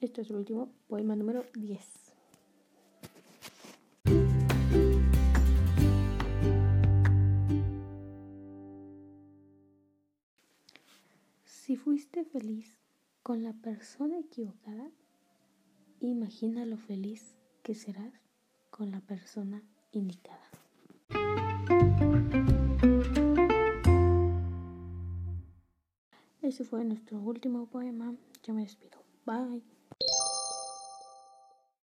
este es el último poema número 10. Si fuiste feliz con la persona equivocada, imagina lo feliz que serás con la persona indicada. Ese fue nuestro último poema. Yo me despido. Bye.